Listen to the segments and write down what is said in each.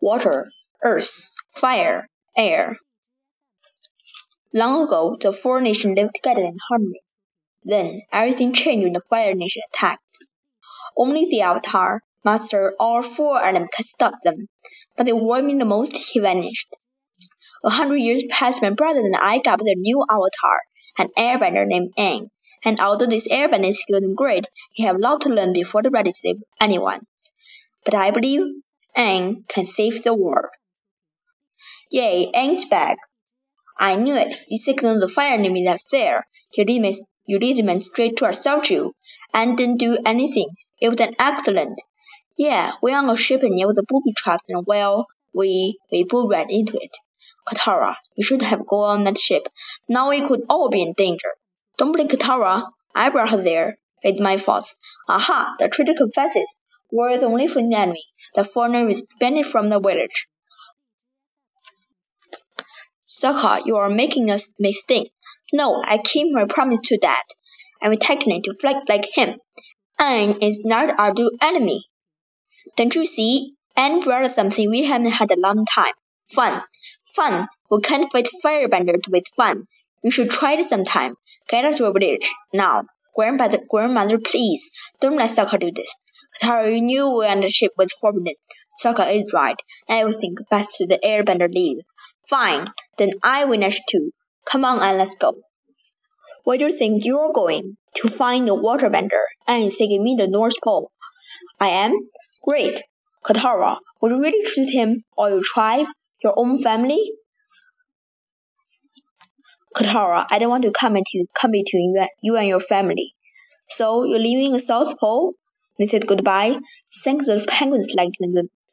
water, earth, fire, air. Long ago, the four nations lived together in harmony. Then everything changed when the Fire Nation attacked. Only the Avatar, master all four elements, could stop them. But the warming the most, he vanished. A hundred years passed my brother and I got a new Avatar, an airbender named Aang. And although this airbender is good and great, he have a lot to learn before the ready to save anyone. But I believe Aang can save the world. Yay, Aang's back. I knew it. You signaled the fire enemy that fair. You lead, me, you lead men straight to our statue and didn't do anything. It was an excellent. Yeah, we're on a ship near the booby traps and well, we, we both ran into it. Katara, you should have gone on that ship. Now we could all be in danger. Don't blame Katara. I brought her there. It's my fault. Aha, the traitor confesses. We're the only foreign enemy. The foreigner is banned from the village. Sokka, you are making a mistake. No, I keep my promise to that. I'm attacking to fight like him. Aang is not our true enemy. Don't you see? Aang brought something we haven't had a long time. Fun. Fun. We can't fight firebenders with fun. You should try it sometime. Get us to a village. Now. Grandmother, grandmother, please. Don't let Sokka do this. Katara, you knew the ship was forbidden. Sokka is right. Everything best to the airbender leave. Fine. Then I witness too. Come on and let's go. Where do you think you're going? To find the waterbender and taking me the North Pole. I am? Great. Katara, would you really choose him or your tribe? Your own family? Katara, I don't want to come, into, come between you and your family. So you're leaving the South Pole? They said goodbye. Thanks the penguins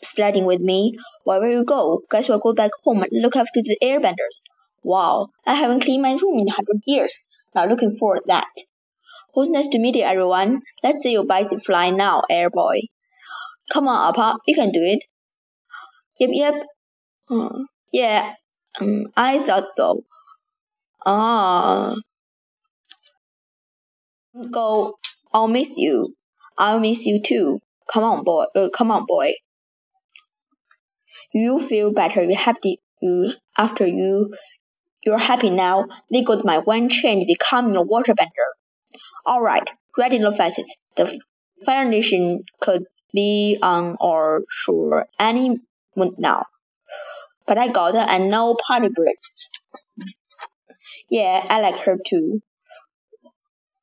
sledding with, me. Wherever you go, guess we'll go back home and look after the airbenders. Wow, I haven't cleaned my room in a hundred years. Not looking forward to that. Who's nice to meet you, everyone. Let's see your bicycle fly now, airboy. Come on, Appa, you can do it. Yep, yep. Uh, yeah, um, I thought so. Ah. Go. I'll miss you. I'll miss you too. Come on, boy. Uh, come on, boy. You feel better. You happy. You after you. You're happy now. They got my one change becoming a waterbender. All right. Ready the facets. The Fire Nation could be on our shore any moment now. But I got a no party break. Yeah, I like her too.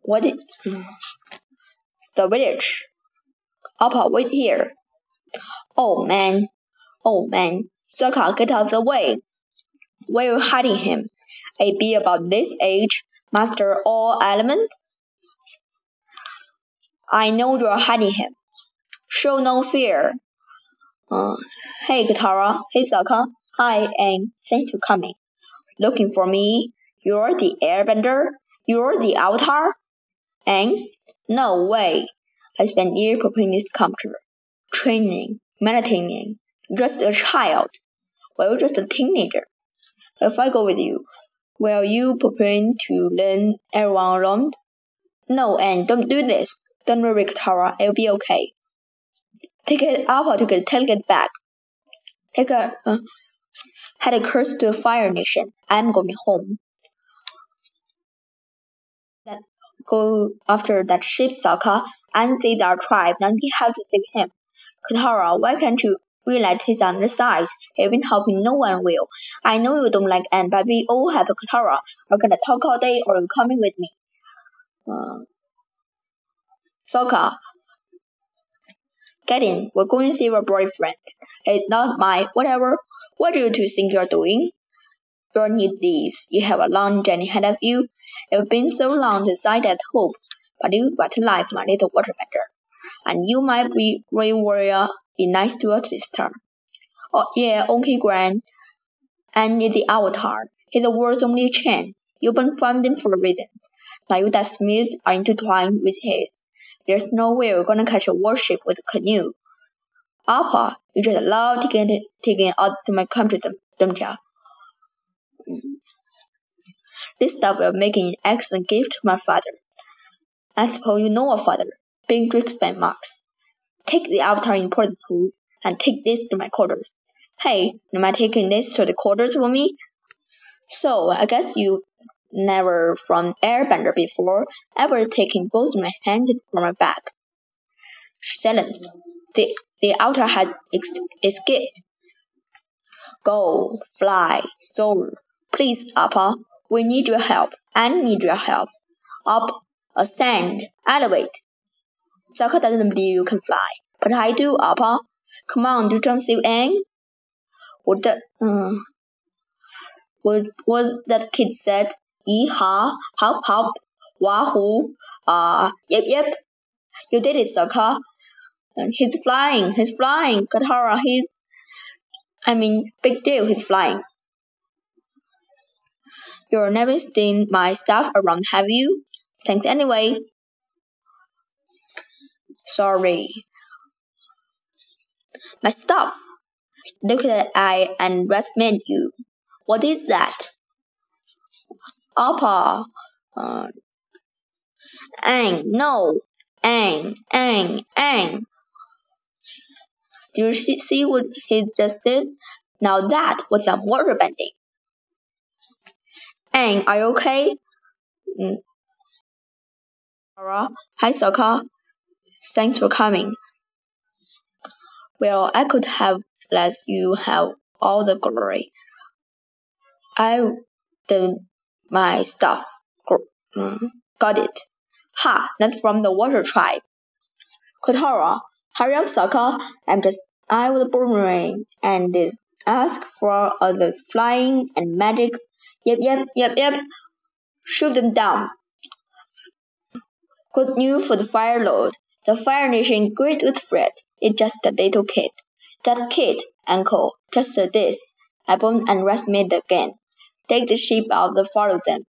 What? Is, the village. Appa, wait here. Oh man. Oh man. Sokka, get out of the way. Where are you hiding him? A bee about this age, master all elements? I know you're hiding him. Show no fear. Uh, hey, Katara. Hey, Sokka. Hi, and thanks for coming. Looking for me? You're the airbender? You're the avatar? Angst? No way. I spent years preparing this computer. Training, meditating, just a child. Well, just a teenager. If I go with you, will you preparing to learn everyone around? No, and don't do this. Don't worry, Katara. It'll be okay. Take it up to get take it back. Take a uh, had a curse to the Fire Nation. I'm going home. Go after that sheep Sokka and save our tribe. Now we have to save him. Katara, why can't you realize he's on the side? He's been helping no one will. I know you don't like Aang, but we all have Katara. We're gonna talk all day or you coming with me. Uh, Sokka, get in. We're going to see your boyfriend. It's not my whatever. What do you two think you're doing? You need these. You have a long journey ahead of you. It's been so long since I had hope, but you brought life, my little waterbender. And you might be brave warrior. Be nice to your sister. Oh yeah, okay, Gran. And the avatar. He's the world's only chain. You've been him for a reason. Now your destinies are intertwined with his. There's no way we're gonna catch a warship with a canoe. Appa, you just love taking taking out to my country, don't ya? This stuff will make an excellent gift to my father. I suppose you know a father, being Drixpan Marks. Take the avatar important food and take this to my quarters. Hey, am I taking this to the quarters for me? So, I guess you never from airbender before, ever taking both my hands from my back. Silence. The, the Avatar has ex- escaped. Go, fly, soar. Please, Appa, we need your help. I need your help. Up, ascend, elevate. Sokka doesn't believe you can fly, but I do, Appa. Come on, do some save Aang. What uh, what was that kid said? Yeehaw, hop hop, wahoo, ah, uh, yep yep. You did it. And he's flying, he's flying. Katara, he's, I mean, big deal, he's flying. You've never seen my stuff around, have you? Thanks anyway. Sorry. My stuff. Look at I and recommend you. What is that? Appa. Uh, Aang, no. Aang, Aang, Aang. Do you see, see what he just did? Now that was some water bending. Aang, are you okay? Mm. Hi, Sokka. Thanks for coming. Well, I could have let you have all the glory. I did my stuff. Mm, got it. Ha, that's from the water tribe. Katara, hurry up, Sokka. I'm just I was boomerang and this ask for other flying and magic. Yep, yep, yep, yep. Shoot them down. Good news for the Fire Lord. The Fire Nation great with Fred. It's just a little kid. That kid, uncle, just said this. I bombed and rest made again. Take the sheep out and follow them.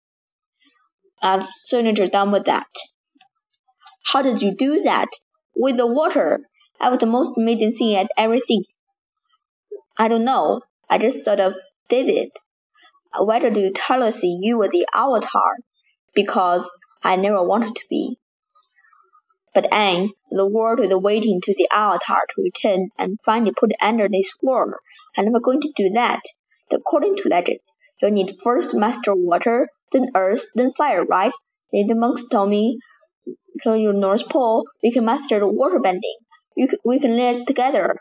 As soon as you're done with that. How did you do that? With the water. I was the most amazing thing I'd ever seen. I don't know. I just sort of did it. Uh, Whether do you tell us you were the avatar? Because I never wanted to be. But Aang, the world is waiting to the Avatar to return and finally put under this world. I'm never going to do that. According to legend, you need first master water, then earth, then fire, right? Then the monks told me, to your North Pole, we can master the water bending. We can, we can live together.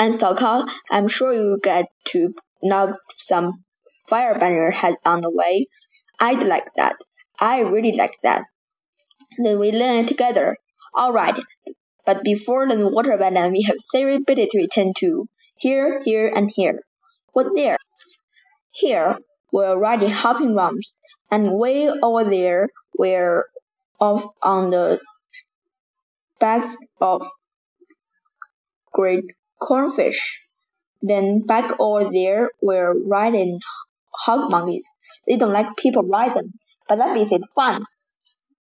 And Sokka, I'm sure you get to knock some firebender has on the way. I'd like that. I really like that. Then we learn together. All right. But before the water button, we have three bits to attend to. Here, here, and here. What there? Here, we're riding hopping rumps, and way over there, we're off on the backs of great koi fish. Then back over there, we're riding hog monkeys. They don't like people ride them, but that makes it fun.